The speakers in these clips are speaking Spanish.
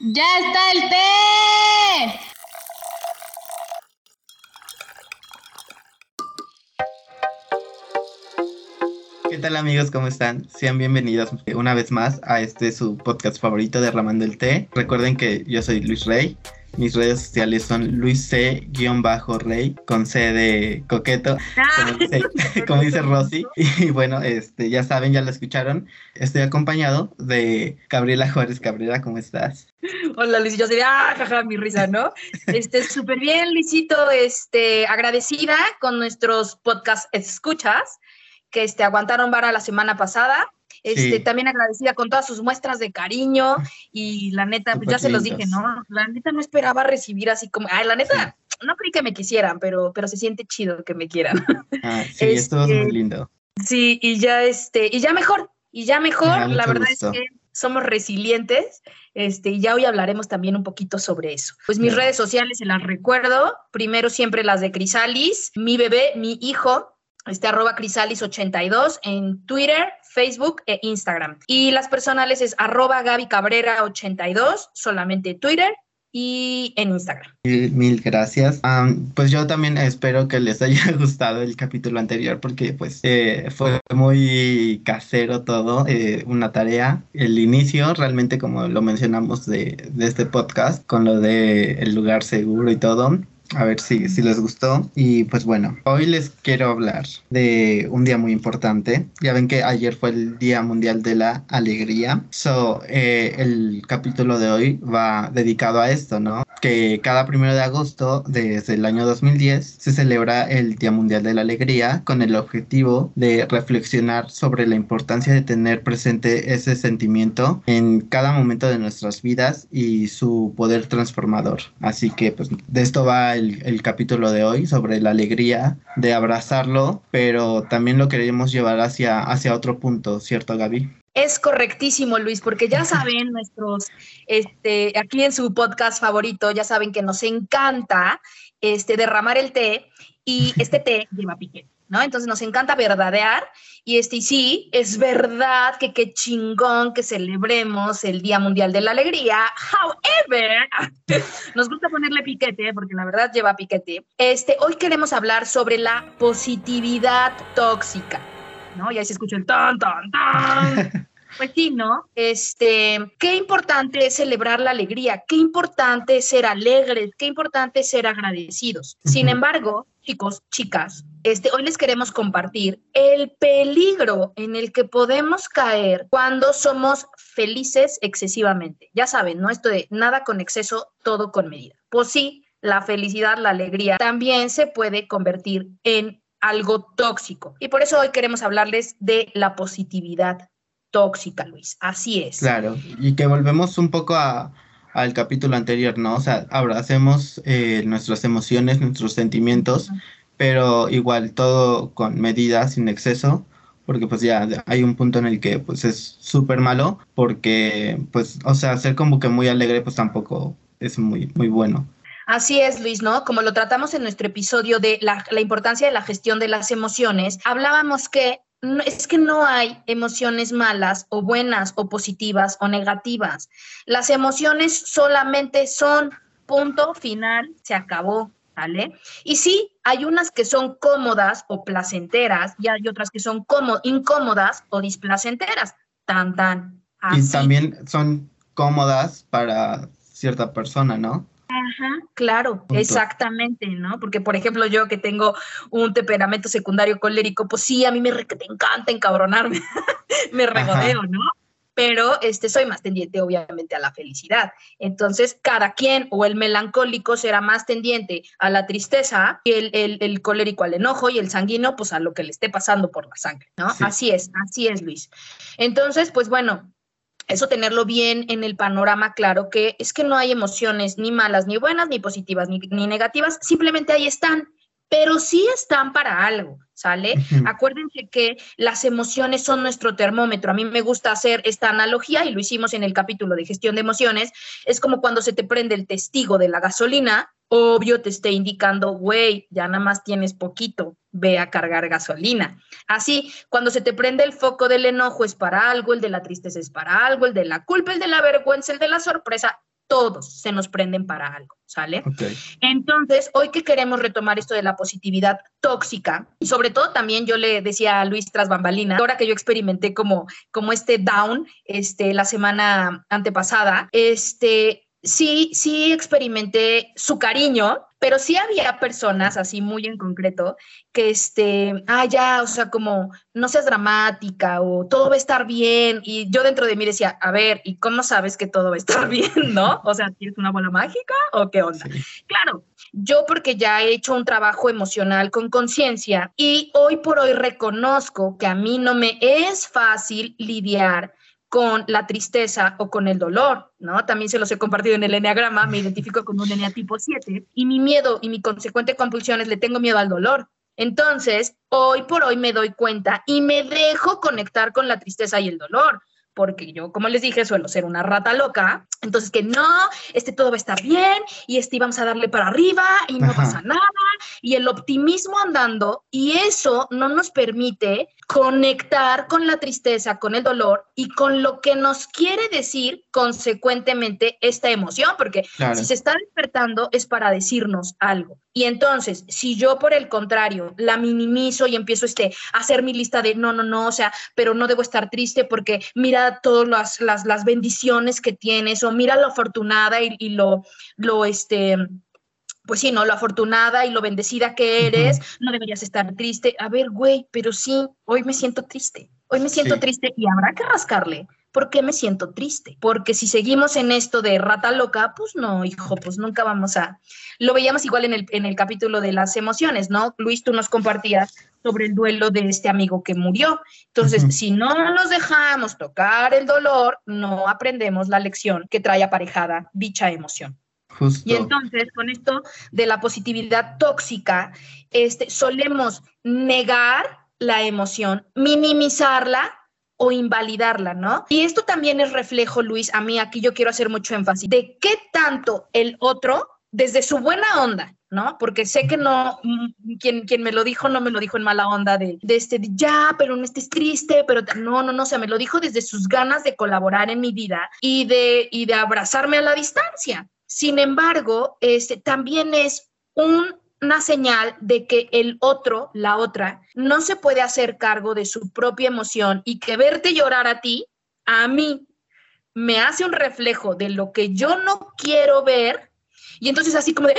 ¡Ya está el té! ¿Qué tal amigos? ¿Cómo están? Sean bienvenidos una vez más a este su podcast favorito Derramando el Té. Recuerden que yo soy Luis Rey mis redes sociales son Luis C-Rey con C de coqueto, como dice, como dice Rosy. Y bueno, este, ya saben, ya lo escucharon. Estoy acompañado de Gabriela Juárez Cabrera. ¿Cómo estás? Hola Luis, yo sería, ah, jaja, mi risa, ¿no? Este, súper bien, Luisito, este, agradecida con nuestros podcast escuchas que este, aguantaron vara la semana pasada este, También agradecida con todas sus muestras de cariño y la neta, pues ya se los dije, ¿no? La neta no esperaba recibir así como, ay, la neta, no creí que me quisieran, pero, pero se siente chido que me quieran. Ah, sí, esto es muy este, lindo. Sí, y ya este, y ya mejor, y ya mejor, la verdad es que somos resilientes, este, y ya hoy hablaremos también un poquito sobre eso. Pues mis redes sociales se las recuerdo, primero siempre las de Crisalis, mi bebé, mi hijo, este arroba crisalis82 en Twitter, Facebook e Instagram. Y las personales es arroba Gaby Cabrera 82, solamente Twitter y en Instagram. Mil, gracias. pues yo también espero que les haya gustado el capítulo anterior porque pues eh, fue muy casero todo, eh, una tarea. El inicio realmente como lo mencionamos de, de este podcast con lo de el lugar seguro y todo a ver si, si les gustó. Y pues bueno, hoy les quiero hablar de un día muy importante. Ya ven que ayer fue el Día Mundial de la Alegría. So, eh, el capítulo de hoy va dedicado a esto, ¿no? Que cada primero de agosto, desde el año 2010, se celebra el Día Mundial de la Alegría con el objetivo de reflexionar sobre la importancia de tener presente ese sentimiento en cada momento de nuestras vidas y su poder transformador. Así que pues de esto va el, capítulo de hoy sobre la alegría de abrazarlo, pero también lo queremos llevar hacia, hacia otro punto, ¿cierto, Gaby? Es correctísimo, Luis, porque ya saben nuestros, este, aquí en su podcast favorito, ya saben que nos encanta este, derramar el té y este té lleva piquete. ¿No? Entonces nos encanta verdadear y este, sí, es verdad que qué chingón que celebremos el Día Mundial de la Alegría. However, nos gusta ponerle piquete porque la verdad lleva piquete. Este, hoy queremos hablar sobre la positividad tóxica, ¿no? Y ahí se escucha el tan, tan, tan. Pues sí, ¿no? Este, qué importante es celebrar la alegría, qué importante es ser alegres, qué importante es ser agradecidos. Sin embargo, chicos, chicas, este, hoy les queremos compartir el peligro en el que podemos caer cuando somos felices excesivamente. Ya saben, ¿no? Esto de nada con exceso, todo con medida. Pues sí, la felicidad, la alegría también se puede convertir en algo tóxico. Y por eso hoy queremos hablarles de la positividad tóxica, Luis. Así es. Claro, y que volvemos un poco al capítulo anterior, ¿no? O sea, abracemos eh, nuestras emociones, nuestros sentimientos, pero igual todo con medidas, sin exceso, porque pues ya hay un punto en el que pues es súper malo, porque pues, o sea, ser como que muy alegre pues tampoco es muy, muy bueno. Así es, Luis, ¿no? Como lo tratamos en nuestro episodio de la, la, importancia de la gestión de las emociones, hablábamos que es que no hay emociones malas o buenas o positivas o negativas. Las emociones solamente son punto final, se acabó, ¿vale? Y sí, hay unas que son cómodas o placenteras y hay otras que son incómodas o displacenteras. Tan, tan. Y también son cómodas para cierta persona, ¿no? Ajá, claro, exactamente, ¿no? Porque, por ejemplo, yo que tengo un temperamento secundario colérico, pues sí, a mí me te encanta encabronarme, me regodeo, ¿no? Pero este, soy más tendiente, obviamente, a la felicidad. Entonces, cada quien o el melancólico será más tendiente a la tristeza y el, el, colérico al enojo y el sanguíneo, pues a lo que le esté pasando por la sangre, ¿no? Así es, así es, Luis. Entonces, pues bueno, eso tenerlo bien en el panorama claro, que es que no hay emociones ni malas, ni buenas, ni positivas, ni, negativas, simplemente ahí están, pero sí están para algo, ¿sale? Acuérdense que las emociones son nuestro termómetro. A mí me gusta hacer esta analogía y lo hicimos en el capítulo de gestión de emociones. Es como cuando se te prende el testigo de la gasolina obvio te esté indicando, güey, ya nada más tienes poquito, ve a cargar gasolina. Así, cuando se te prende el foco del enojo es para algo, el de la tristeza es para algo, el de la culpa, el de la vergüenza, el de la sorpresa, todos se nos prenden para algo, ¿sale? Entonces, hoy que queremos retomar esto de la positividad tóxica, y sobre todo también yo le decía a Luis tras bambalina, ahora que yo experimenté como, como este down este, la semana antepasada, este, sí, sí experimenté su cariño, pero sí había personas así muy en concreto que, este, ah, ya, o sea, como no seas dramática o todo va a estar bien. Y yo dentro de mí decía, a ver, ¿y cómo sabes que todo va a estar bien, no? O sea, ¿tienes una bola mágica o qué onda? Sí. Claro, yo porque ya he hecho un trabajo emocional con conciencia y hoy por hoy reconozco que a mí no me es fácil lidiar con la tristeza o con el dolor, ¿no? También se los he compartido en el enneagrama, me identifico con un enea tipo 7 y mi miedo y mi consecuente compulsión es le tengo miedo al dolor. Entonces, hoy por hoy me doy cuenta y me dejo conectar con la tristeza y el dolor, porque yo, como les dije, suelo ser una rata loca, entonces que no, este todo va a estar bien y este vamos a darle para arriba y no Ajá. pasa nada y el optimismo andando y eso no nos permite conectar con la tristeza, con el dolor y con lo que nos quiere decir consecuentemente esta emoción, porque Claro. si se está despertando es para decirnos algo. Y entonces, si yo por el contrario la minimizo y empiezo este, a hacer mi lista de no, no, no, o sea, pero no debo estar triste porque mira todas las, las, las bendiciones que tienes o mira lo afortunada y, y lo, lo, este, pues sí, ¿no? Lo afortunada y lo bendecida que eres, no deberías estar triste. A ver, güey, pero sí, hoy me siento triste. Hoy me siento Sí. triste y habrá que rascarle. ¿Por qué me siento triste? Porque si seguimos en esto de rata loca, pues no, hijo, pues nunca vamos a... Lo veíamos igual en el, en el capítulo de las emociones, ¿no? Luis, tú nos compartías sobre el duelo de este amigo que murió. Entonces, si no nos dejamos tocar el dolor, no aprendemos la lección que trae aparejada dicha emoción. Justo. Y entonces, con esto de la positividad tóxica, este, solemos negar la emoción, minimizarla o invalidarla, ¿no? Y esto también es reflejo, Luis, a mí aquí yo quiero hacer mucho énfasis, de qué tanto el otro, desde su buena onda, ¿no? Porque sé que no, mm, quien, quien me lo dijo no me lo dijo en mala onda de, de este, ya, pero no estés triste, pero no, no, no, o sea, me lo dijo desde sus ganas de colaborar en mi vida y de, y de abrazarme a la distancia. Sin embargo, este, también es un- una señal de que el otro, la otra, no se puede hacer cargo de su propia emoción y que verte llorar a ti, a mí, me hace un reflejo de lo que yo no quiero ver y entonces así como de,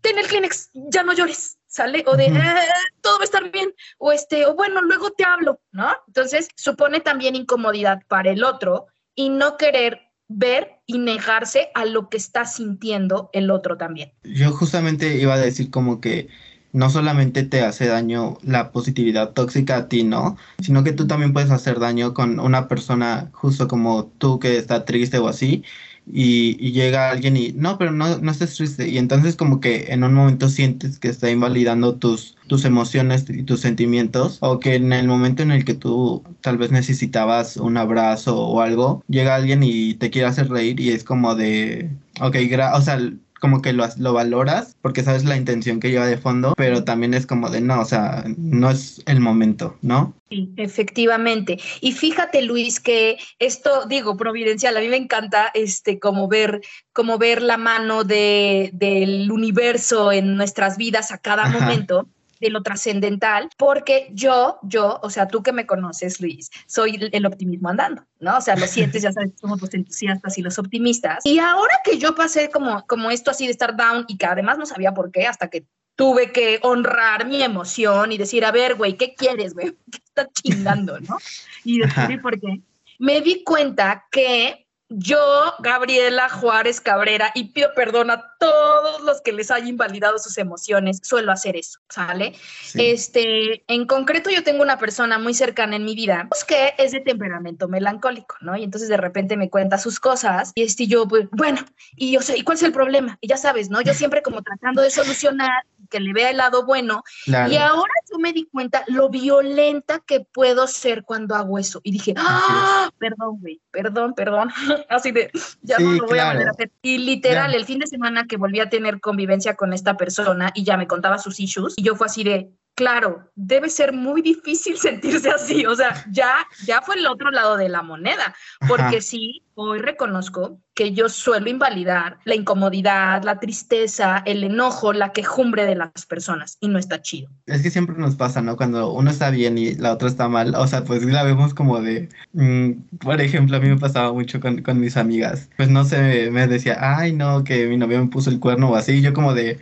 ten el Kleenex, ya no llores, ¿sale? O de. "Ah, todo va a estar bien, o este, o bueno, luego te hablo, ¿no? Entonces supone también incomodidad para el otro y no querer ver y negarse a lo que está sintiendo el otro también. Yo justamente iba a decir como que no solamente te hace daño la positividad tóxica a ti, ¿no? Sino que tú también puedes hacer daño con una persona justo como tú que está triste o así. Y, llega alguien y no, pero no, no estés triste. Y entonces como que en un momento sientes que está invalidando tus, tus emociones y tus sentimientos. O que en el momento en el que tú tal vez necesitabas un abrazo o algo, llega alguien y te quiere hacer reír y es como de, ok, gra- o sea, como que lo, lo valoras porque sabes la intención que lleva de fondo, pero también es como de no, o sea, no es el momento, ¿no? Sí, efectivamente. Y fíjate, Luis, que esto, digo, providencial, a mí me encanta este como ver, como ver la mano de, del universo en nuestras vidas a cada Ajá. momento de lo trascendental, porque yo, yo, o sea, tú que me conoces, Luis, soy el- el optimismo andando, ¿no? O sea, los siete, ya sabes, somos los entusiastas y los optimistas. Y ahora que yo pasé como, como esto así de estar down y que además no sabía por qué, hasta que tuve que honrar mi emoción y decir, a ver, güey, ¿qué quieres, güey? ¿Qué estás chingando, no? Y descubrí por qué. Me di cuenta que yo, Gabriela Juárez Cabrera, y pido perdón a todos los que les haya invalidado sus emociones, suelo hacer eso, ¿sale? Sí. Este, en concreto, yo tengo una persona muy cercana en mi vida pues, que es de temperamento melancólico, ¿no? Y entonces de repente me cuenta sus cosas y este, yo, pues, bueno, y yo sé, ¿y cuál es el problema? Y ya sabes, ¿no? Yo siempre como tratando de solucionar, que le vea el lado bueno. Claro. Y ahora yo me di cuenta lo violenta que puedo ser cuando hago eso. Y dije, ¡ah! Perdón, güey, perdón, perdón. Así de, ya no lo voy a volver a hacer. Y literal, el fin de semana que volví a tener convivencia con esta persona y ya me contaba sus issues, y yo fue así de, claro, debe ser muy difícil sentirse así. O sea, ya, ya fue el otro lado de la moneda, porque Ajá. sí, hoy reconozco que yo suelo invalidar la incomodidad, la tristeza, el enojo, la quejumbre de las personas y no está chido. Es que siempre nos pasa, ¿no? Cuando uno está bien y la otra está mal, o sea, pues la vemos como de, mm, por ejemplo, a mí me pasaba mucho con, con mis amigas, pues no sé, me decía, ay, no, que mi novio me puso el cuerno o así, y yo como de,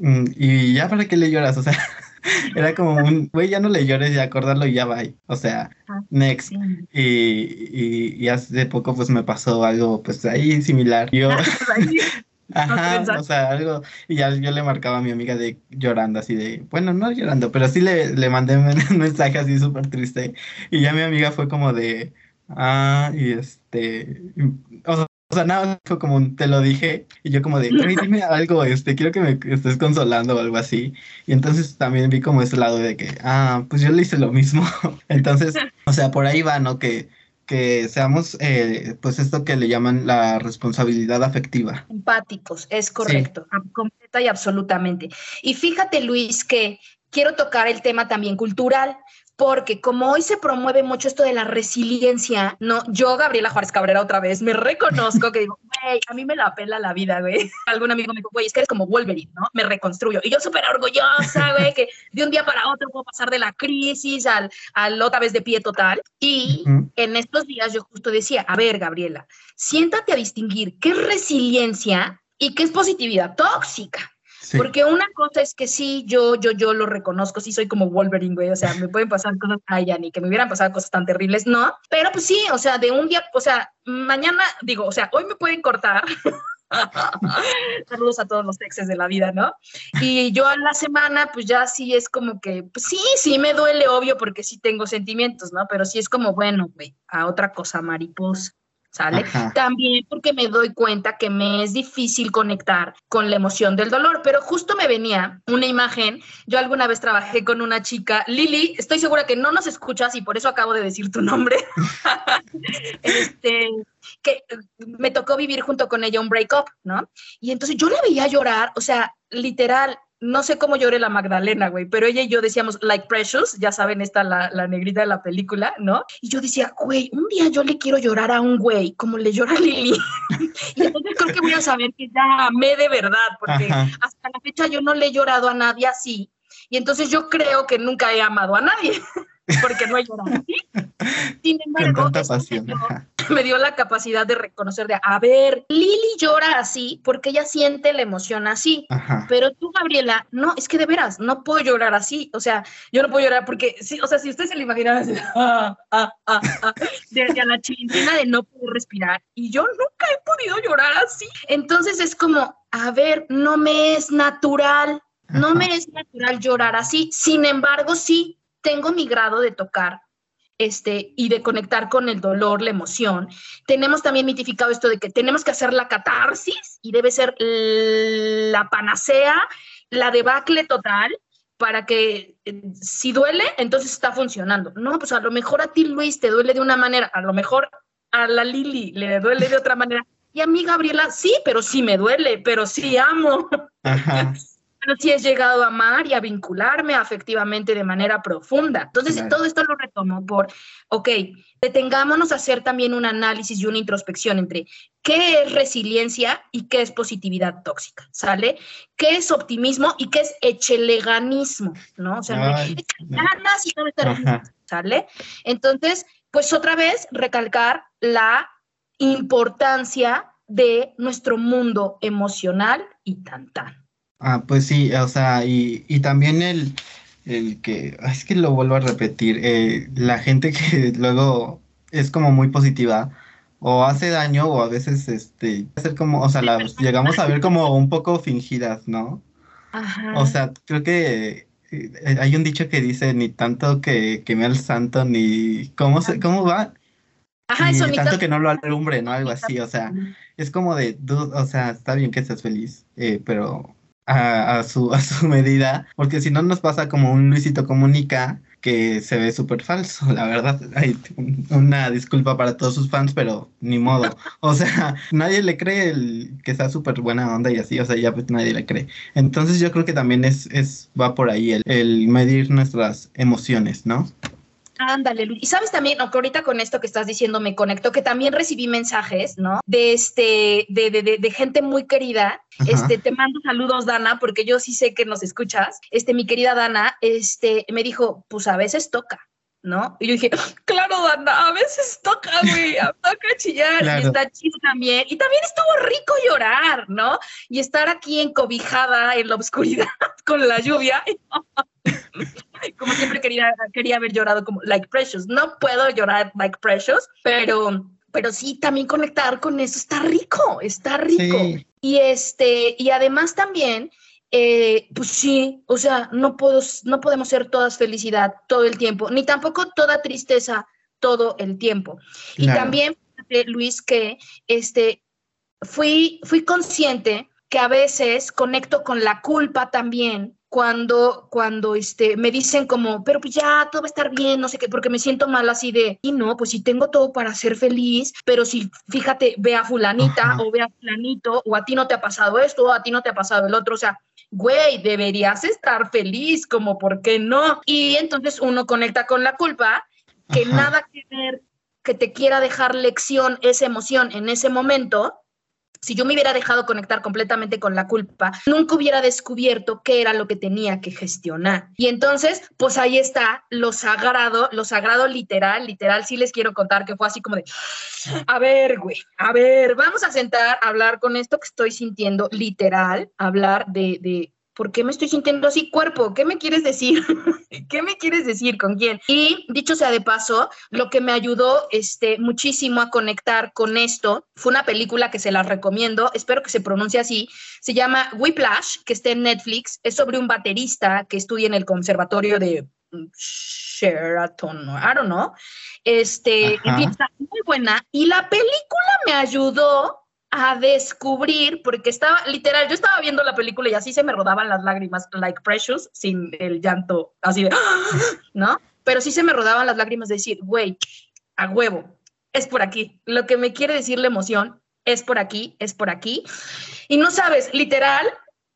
mm, y ya para qué le lloras, o sea, era como un, güey, ya no le llores, ya acordarlo y ya va, o sea, Ajá. next. Y, y, y hace poco pues me pasó algo pues ahí similar. Yo, Ajá, pensaste. o sea, algo, y ya yo le marcaba a mi amiga de llorando así de, bueno, no llorando, pero sí le, le mandé un mensaje así súper triste, y ya mi amiga fue como de, ah, y este, o sea, o sea, nada, fue como un, te lo dije, y yo como de, "Güey, dime algo, este, quiero que me estés consolando o algo así, y entonces también vi como ese lado de que, ah, pues yo le hice lo mismo, entonces, o sea, por ahí va, ¿no? Que, que seamos, eh, pues esto que le llaman la responsabilidad afectiva. Empáticos, es correcto, ab- completa y absolutamente. Y fíjate, Luis, que quiero tocar el tema también cultural, porque como hoy se promueve mucho esto de la resiliencia, no, yo, Gabriela Juárez Cabrera, otra vez, me reconozco que digo, güey, a mí me la pela la vida, güey. Algún amigo me dijo, güey, es que eres como Wolverine, ¿no? Me reconstruyo. Y yo súper orgullosa, güey, que de un día para otro puedo pasar de la crisis al, al otra vez de pie total. Y Ujú. en estos días yo justo decía, a ver, Gabriela, siéntate a distinguir qué es resiliencia y qué es positividad tóxica. Porque una cosa es que sí, yo, yo, yo lo reconozco, sí soy como Wolverine, güey, o sea, me pueden pasar cosas, ay, ya ni que me hubieran pasado cosas tan terribles, no, pero pues sí, o sea, de un día, o sea, mañana, digo, o sea, hoy me pueden cortar. Saludos a todos los exes de la vida, ¿no? Y yo a la semana, pues ya sí es como que, pues sí, sí me duele, obvio, porque sí tengo sentimientos, ¿no? Pero sí es como, bueno, güey, a otra cosa mariposa, ¿sale? Ajá. También porque me doy cuenta que me es difícil conectar con la emoción del dolor, pero justo me venía una imagen. Yo alguna vez trabajé con una chica, Lili, estoy segura que no nos escuchas y por eso acabo de decir tu nombre. este, que me tocó vivir junto con ella un breakup, ¿no? Y entonces yo la veía llorar, o sea, literal, no sé cómo lloré la Magdalena, güey, pero ella y yo decíamos, like Precious, ya saben, esta la, la negrita de la película, ¿no? Y yo decía, güey, un día yo le quiero llorar a un güey como le llora a Lili. y entonces creo que voy a saber que ya amé de verdad, porque Ajá. hasta la fecha yo no le he llorado a nadie así. Y entonces yo creo que nunca he amado a nadie, porque no he llorado. Sin Con embargo, tanta me dio- ajá. me dio la capacidad de reconocer de, a ver, Lili llora así porque ella siente la emoción así. Ajá. Pero tú, Gabriela, no, es que de veras, no puedo llorar así. O sea, yo no puedo llorar porque, sí, o sea, si ustedes se lo imaginan así, ah, ah, ah, ah, la chilindrina de no poder respirar, y yo nunca he podido llorar así. Entonces es como, a ver, no me es natural, no me es natural llorar así. Sin embargo, sí tengo mi grado de tocar este, y de conectar con el dolor, la emoción. Tenemos también mitificado esto de que tenemos que hacer la catarsis y debe ser la panacea, la debacle total para que eh, si duele, entonces está funcionando. No, pues a lo mejor a ti, Luis, te duele de una manera, a lo mejor a la Lili le duele de otra manera. Y a mí, Gabriela, sí, pero sí me duele, pero sí amo. Ajá. Pero sí he llegado a amar y a vincularme afectivamente de manera profunda. Entonces, Claro. todo esto lo retomo por, ok, detengámonos a hacer también un análisis y una introspección entre qué es resiliencia y qué es positividad tóxica, ¿sale? ¿Qué es optimismo y qué es echeleganismo, ¿no? O sea, no Ay, "Échale ganas y bien", Ajá. ¿sale? Entonces, pues otra vez recalcar la importancia de nuestro mundo emocional y tan tan. Ah, pues sí, o sea, y, y también el, el que, es que lo vuelvo a repetir, eh, la gente que luego es como muy positiva o hace daño o a veces este, hacer como, o sea, las llegamos a ver como un poco fingidas, ¿no? Ajá. O sea, creo que eh, hay un dicho que dice ni tanto que queme al santo ni, ¿cómo se, cómo va? Ajá, Ni eso tanto que no lo alumbre, ¿no? Algo así, o sea, es como de, o sea, está bien que seas feliz, eh, pero a, a su, a su medida, porque si no nos pasa como un Luisito Comunica, que se ve súper falso, la verdad. Hay una disculpa para todos sus fans, pero ni modo. O sea, nadie le cree el, que está súper buena onda y así, o sea, ya pues nadie le cree. Entonces yo creo que también es, es va por ahí el, el medir nuestras emociones, ¿no? Ándale, Luis. Y sabes también, que ahorita con esto que estás diciendo me conecto, que también recibí mensajes, ¿no? De este, de, de, de, gente muy querida. Este, te mando saludos, Dana, porque yo sí sé que nos escuchas. Este, mi querida Dana, este, me dijo, pues a veces toca. ¿no? Y yo dije, claro, Dana, a veces toca, güey, toca chillar y está chido también. Y también estuvo rico llorar, ¿no? Y estar aquí encobijada en la oscuridad con la lluvia. como siempre quería, quería haber llorado como Like Precious. No puedo llorar Like Precious, pero, pero sí también conectar con eso está rico, está rico. Y este, y además también, eh, pues sí, o sea, no, puedo, no podemos ser todas felicidad todo el tiempo, ni tampoco toda tristeza todo el tiempo. Y también, Luis, que este, fui, fui consciente que a veces conecto con la culpa también cuando, cuando este, me dicen como, pero pues ya todo va a estar bien, no sé qué, porque me siento mal así de, y no, pues sí tengo todo para ser feliz, pero si fíjate, ve a fulanita o ve a fulanito, o a ti no te ha pasado esto, o a ti no te ha pasado el otro, o sea, güey, deberías estar feliz, como, ¿por qué no? Y entonces uno conecta con la culpa, que nada que ver, que te quiera dejar lección esa emoción en ese momento, si yo me hubiera dejado conectar completamente con la culpa, nunca hubiera descubierto qué era lo que tenía que gestionar. Y entonces, pues ahí está lo sagrado, lo sagrado literal, literal, sí les quiero contar que fue así como de, a ver, güey, a ver, vamos a sentar a hablar con esto que estoy sintiendo, literal, hablar de, de ¿por qué me estoy sintiendo así, cuerpo? ¿Qué me quieres decir? ¿Qué me quieres decir? ¿Con quién? Y dicho sea de paso, lo que me ayudó este, muchísimo a conectar con esto fue una película que se las recomiendo, espero que se pronuncie así, se llama Whiplash, que está en Netflix, es sobre un baterista que estudia en el conservatorio de Sheraton, I don't know. Este, está muy buena y la película me ayudó a descubrir, porque estaba, literal, yo estaba viendo la película y así se me rodaban las lágrimas, like precious, sin el llanto así de, ¿no? Pero sí se me rodaban las lágrimas de decir, güey, a huevo, es por aquí. Lo que me quiere decir la emoción es por aquí, es por aquí. Y no sabes, literal,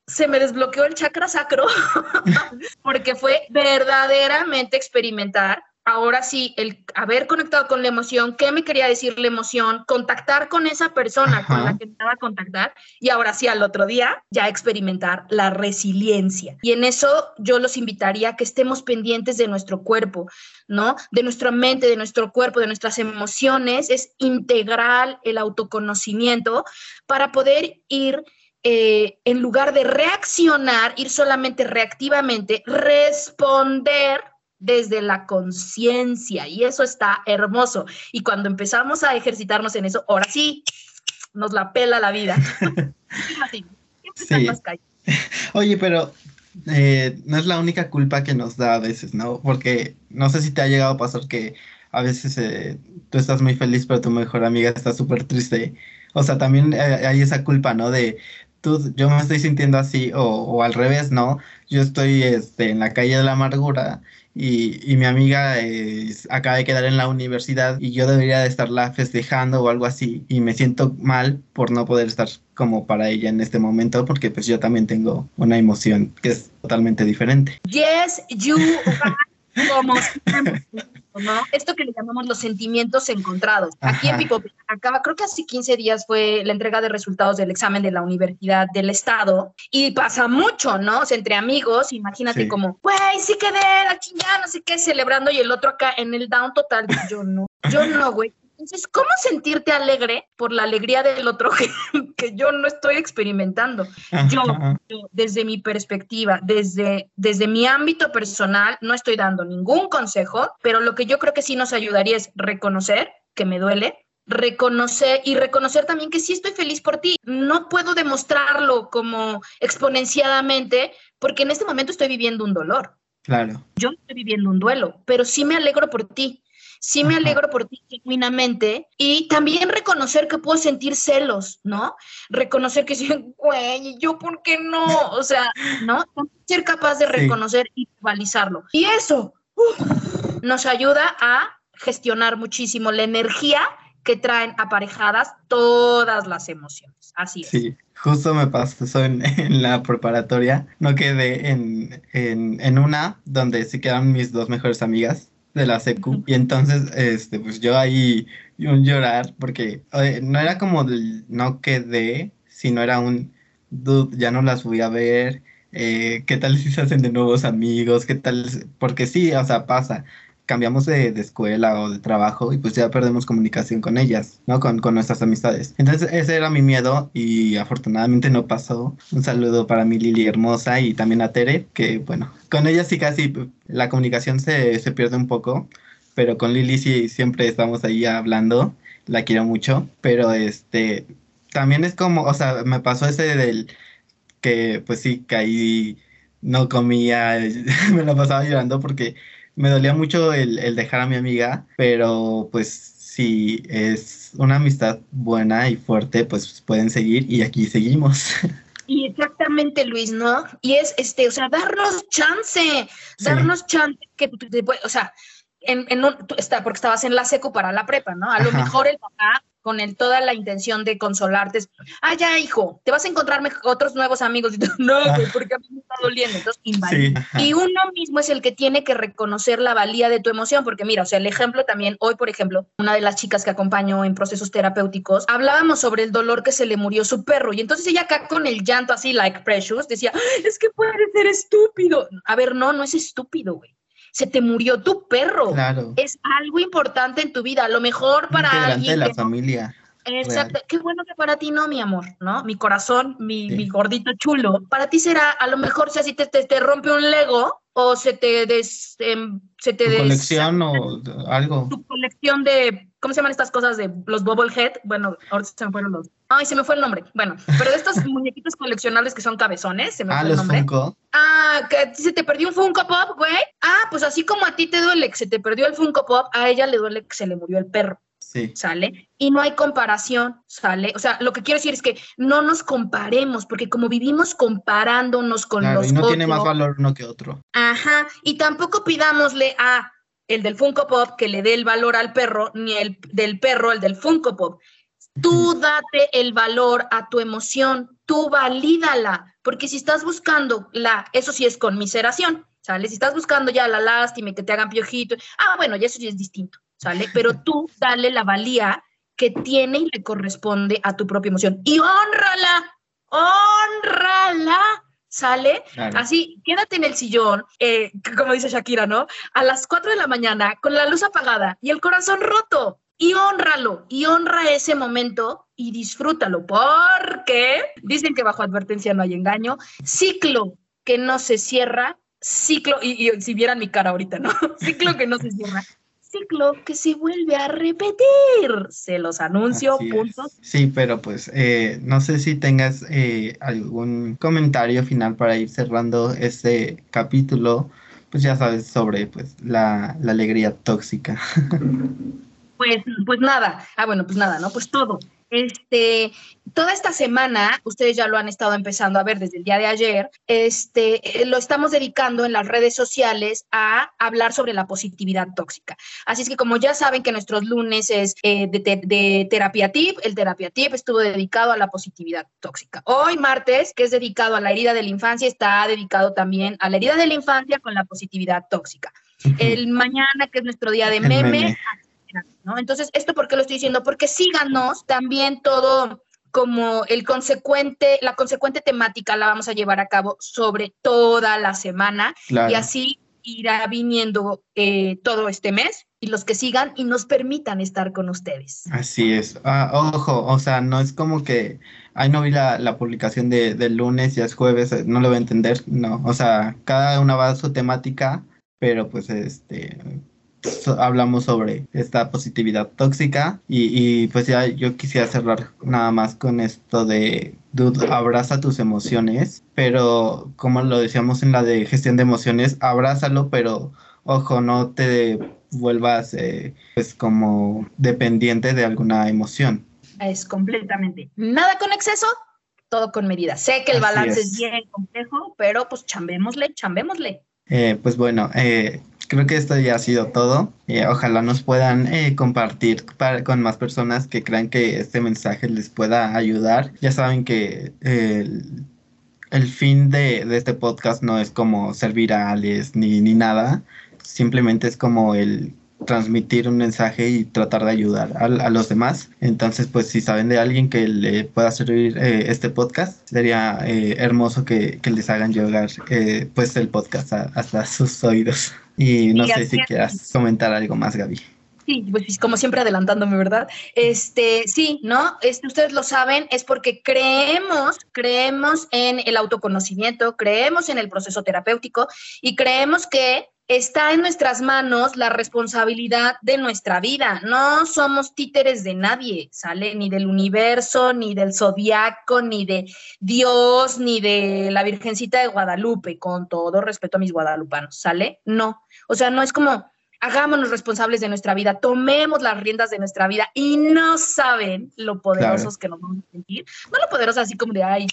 se me desbloqueó el chakra sacro porque fue verdaderamente experimentar ahora sí, el haber conectado con la emoción, qué me quería decir la emoción, contactar con esa persona con la que estaba a contactar y ahora sí, al otro día, ya experimentar la resiliencia. Y en eso yo los invitaría a que estemos pendientes de nuestro cuerpo, ¿no? De nuestra mente, de nuestro cuerpo, de nuestras emociones. Es integral el autoconocimiento para poder ir... Eh, en lugar de reaccionar, ir solamente reactivamente, responder desde la conciencia y eso está hermoso. Y cuando empezamos a ejercitarnos en eso, ahora sí, nos la pela la vida. sí. Oye, pero eh, no es la única culpa que nos da a veces, ¿no? Porque no sé si te ha llegado a pasar que a veces eh, tú estás muy feliz, pero tu mejor amiga está súper triste. O sea, también eh, hay esa culpa, ¿no? De tú, yo me estoy sintiendo así, o, o al revés, ¿no? Yo estoy este, en la calle de la amargura y, mi amiga acaba de quedar en la universidad y yo debería de estarla festejando o algo así y me siento mal por no poder estar como para ella en este momento porque pues yo también tengo una emoción que es totalmente diferente. Yes, you como ¿no? Esto que le llamamos los sentimientos encontrados. Aquí en Pico, acaba, creo que hace 15 días fue la entrega de resultados del examen de la Universidad del Estado y pasa mucho, ¿no? O sea, entre amigos, imagínate como, güey, sí quedé, la chingada, no sé qué, celebrando y el otro acá en el down total. Yo no, yo no, güey. Entonces, ¿cómo sentirte alegre por la alegría del otro que, yo no estoy experimentando? Yo, desde mi perspectiva, desde, desde mi ámbito personal, no estoy dando ningún consejo, pero lo que yo creo que sí nos ayudaría es reconocer que me duele, reconocer y reconocer también que sí estoy feliz por ti. No puedo demostrarlo como exponenciadamente porque en este momento estoy viviendo un dolor. Claro. Yo estoy viviendo un duelo, pero sí me alegro por ti sí me alegro por ti genuinamente y también reconocer que puedo sentir celos, ¿no? Reconocer que soy, güey, ¿yo por qué no? O sea, ¿no? Ser capaz de reconocer y visualizarlo. Y eso, nos ayuda a gestionar muchísimo la energía que traen aparejadas todas las emociones. Así es. Sí, justo me pasó eso en, en la preparatoria. No quedé en, en, en una donde se quedan mis dos mejores amigas de la secu. Y entonces, este, pues yo ahí un llorar, porque no era como del no quedé, sino era un dude, ya no las voy a ver. eh, ¿qué tal si se hacen de nuevos amigos? ¿Qué tal? Porque sí, o sea, pasa. Cambiamos de, escuela o de trabajo y pues ya perdemos comunicación con ellas, ¿no? Con, con nuestras amistades. Entonces ese era mi miedo y afortunadamente no pasó. Un saludo para mi Lili hermosa y también a Tere, que bueno, con ella sí casi la comunicación se, se pierde un poco, pero con Lili sí siempre estamos ahí hablando, la quiero mucho, pero este, también es como, o sea, me pasó ese del que pues sí, caí, no comía, me la pasaba llorando porque me dolía mucho el, el dejar a mi amiga, pero pues si es una amistad buena y fuerte, pues pueden seguir y aquí seguimos. Y exactamente, Luis, ¿no? Y es, este, o sea, darnos chance, darnos chance que tú te puedes, o sea, en, en un, está, porque estabas en la seco para la prepa, ¿no? A lo Ajá. mejor el papá, con el, toda la intención de consolarte, es, ah, ya, hijo, te vas a encontrar otros nuevos amigos. Y tú, no, güey, porque a mí me está doliendo. Entonces. Sí, ajá. Y uno mismo es el que tiene que reconocer la valía de tu emoción, porque mira, o sea, el ejemplo también, hoy, por ejemplo, una de las chicas que acompaño en procesos terapéuticos, hablábamos sobre el dolor que se le murió su perro, y entonces ella acá con el llanto así, like precious, decía, es que puede ser estúpido. A ver, no, no es estúpido, güey. Se te murió tu perro. Claro. Es algo importante en tu vida, a lo mejor para integrante de alguien la no- familia. Exacto. Qué bueno que para ti no, mi amor, ¿no? Mi corazón, mi, Sí. mi gordito chulo. Para ti será, a lo mejor, si así te, te, te rompe un Lego o se te des, em, se te Tu des- colección o algo. tu colección de, ¿cómo se llaman estas cosas de los bobblehead? Bueno, ahora se me fueron los. Ay, se me fue el nombre. Bueno, pero de estos muñequitos coleccionables que son cabezones, se me Ah, fue el los nombre. Funko. Ah, que se te perdió un Funko Pop, güey. Ah, pues así como a ti te duele que se te perdió el Funko Pop, a ella le duele que se le murió el perro. Sí. ¿sale? Y no hay comparación, ¿sale? O sea, lo que quiero decir es que no nos comparemos, porque como vivimos comparándonos con Claro, los y no tiene más valor uno que otro. ajá, y tampoco pidámosle a el del Funko Pop que le dé el valor al perro, ni el del perro el del Funko Pop. Tú date el valor a tu emoción, tú valídala, porque si estás buscando la, eso sí es conmiseración, ¿sale? Si estás buscando ya la lástima y que te hagan piojito, ah, bueno, ya eso sí es distinto, ¿sale? Pero tú dale la valía que tiene y le corresponde a tu propia emoción y honrala, honrala, ¿sale? Claro. Así, quédate en el sillón, eh, como dice Shakira, ¿no? A las 4 de la mañana, con la luz apagada y el corazón roto. Y honralo, y honra ese momento y disfrútalo, porque dicen que bajo advertencia no hay engaño. Ciclo que no se cierra, ciclo, y, y si vieran mi cara ahorita, ¿no? Ciclo que no se cierra, ciclo que se vuelve a repetir. Se los anuncio, puntos. Sí, pero pues eh, no sé si tengas eh, algún comentario final para ir cerrando este capítulo, pues ya sabes, sobre pues la, la alegría tóxica. Pues, pues nada, ah, bueno, pues nada, ¿no? Pues todo. Este, toda esta semana, ustedes ya lo han estado empezando a ver desde el día de ayer, este, eh, lo estamos dedicando en las redes sociales a hablar sobre la positividad tóxica. Así es que como ya saben que nuestros lunes es eh, de, te- de terapia tip, el terapia tip estuvo dedicado a la positividad tóxica. Hoy martes, que es dedicado a la herida de la infancia, está dedicado también a la herida de la infancia con la positividad tóxica. El mañana, que es nuestro día de meme, meme. ¿No? Entonces, ¿esto por qué lo estoy diciendo? Porque síganos también todo como el consecuente, la consecuente temática la vamos a llevar a cabo sobre toda la semana Claro. y así irá viniendo eh, todo este mes y los que sigan y nos permitan estar con ustedes. Así es. Ah, ojo, o sea, no es como que, ay, no vi la, la publicación de, del lunes, ya es jueves, eh, no lo voy a entender. No, o sea, cada una va a su temática, pero pues este, hablamos sobre esta positividad tóxica y, y pues ya yo quisiera cerrar nada más con esto de, dude, abraza tus emociones, pero como lo decíamos en la de gestión de emociones, abrázalo, pero ojo, no te vuelvas eh, pues como dependiente de alguna emoción. Es completamente. Nada con exceso, todo con medida. Sé que el Así balance es. es bien complejo, pero pues chambémosle, chambémosle. Eh, pues bueno, eh, creo que esto ya ha sido todo. Eh, ojalá nos puedan eh, compartir para, con más personas que crean que este mensaje les pueda ayudar. Ya saben que el, el fin de, de, este podcast no es como ser virales ni, ni nada. Simplemente es como el transmitir un mensaje y tratar de ayudar a, a, los demás. Entonces, pues si saben de alguien que le pueda servir eh, este podcast, sería eh, hermoso que, que, les hagan llegar eh, pues el podcast a, hasta sus oídos. Y no sé si quieras comentar algo más, Gaby. Sí, pues como siempre adelantándome, ¿verdad? Este, sí, ¿no? Este, ustedes lo saben, es porque creemos, creemos en el autoconocimiento, creemos en el proceso terapéutico y creemos que está en nuestras manos la responsabilidad de nuestra vida. No somos títeres de nadie, ¿sale? Ni del universo, ni del zodiaco, ni de Dios, ni de la Virgencita de Guadalupe, con todo respeto a mis guadalupanos, ¿sale? No. O sea, no es como hagámonos responsables de nuestra vida, tomemos las riendas de nuestra vida y no saben lo poderosos claro. que nos vamos a sentir. No lo poderosos así como de, ay,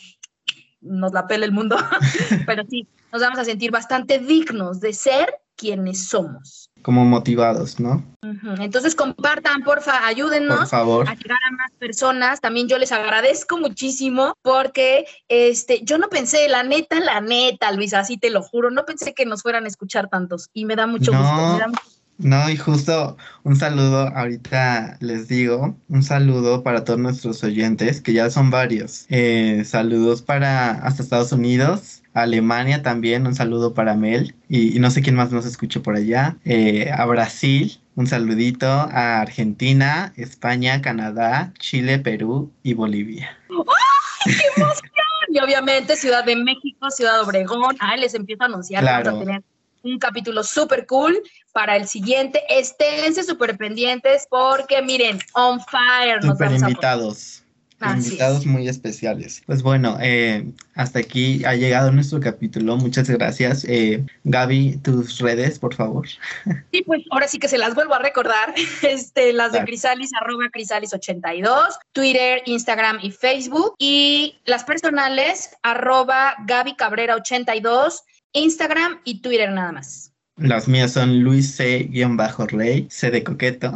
nos la pela el mundo, pero sí, nos vamos a sentir bastante dignos de ser quienes somos. Como motivados, ¿no? Uh -huh. Entonces compartan, porfa, ayúdennos Por favor. a llegar a más personas. También yo les agradezco muchísimo porque este, yo no pensé, la neta, la neta, Luis, así te lo juro, no pensé que nos fueran a escuchar tantos y me da mucho No. gusto. Me da mucho No, y justo un saludo, ahorita les digo, un saludo para todos nuestros oyentes, que ya son varios. Eh, saludos para hasta Estados Unidos, Alemania también, un saludo para Mel, y, y no sé quién más nos escucha por allá. Eh, a Brasil, un saludito, a Argentina, España, Canadá, Chile, Perú y Bolivia. ¡Ay, qué emoción! Y obviamente Ciudad de México, Ciudad Obregón. Ah, les empiezo a anunciar Claro. a tener un capítulo súper cool para el siguiente. Esténse súper pendientes porque miren, on fire nos Super invitados. Así invitados es. muy especiales. Pues bueno, eh, hasta aquí ha llegado nuestro capítulo. Muchas gracias. Eh, Gaby, tus redes, por favor. Y pues ahora sí que se las vuelvo a recordar, este, las de. Crisalis, arroba Crisalis82, Twitter, Instagram y Facebook, y las personales, arroba Gaby Cabrera82, Instagram y Twitter nada más. Las mías son Luis C-Rey, C de coqueto,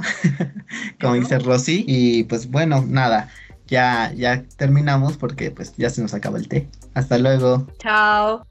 como dice Rosy. Y pues bueno, nada, ya, ya terminamos porque pues ya se nos acaba el té. Hasta luego. Chao.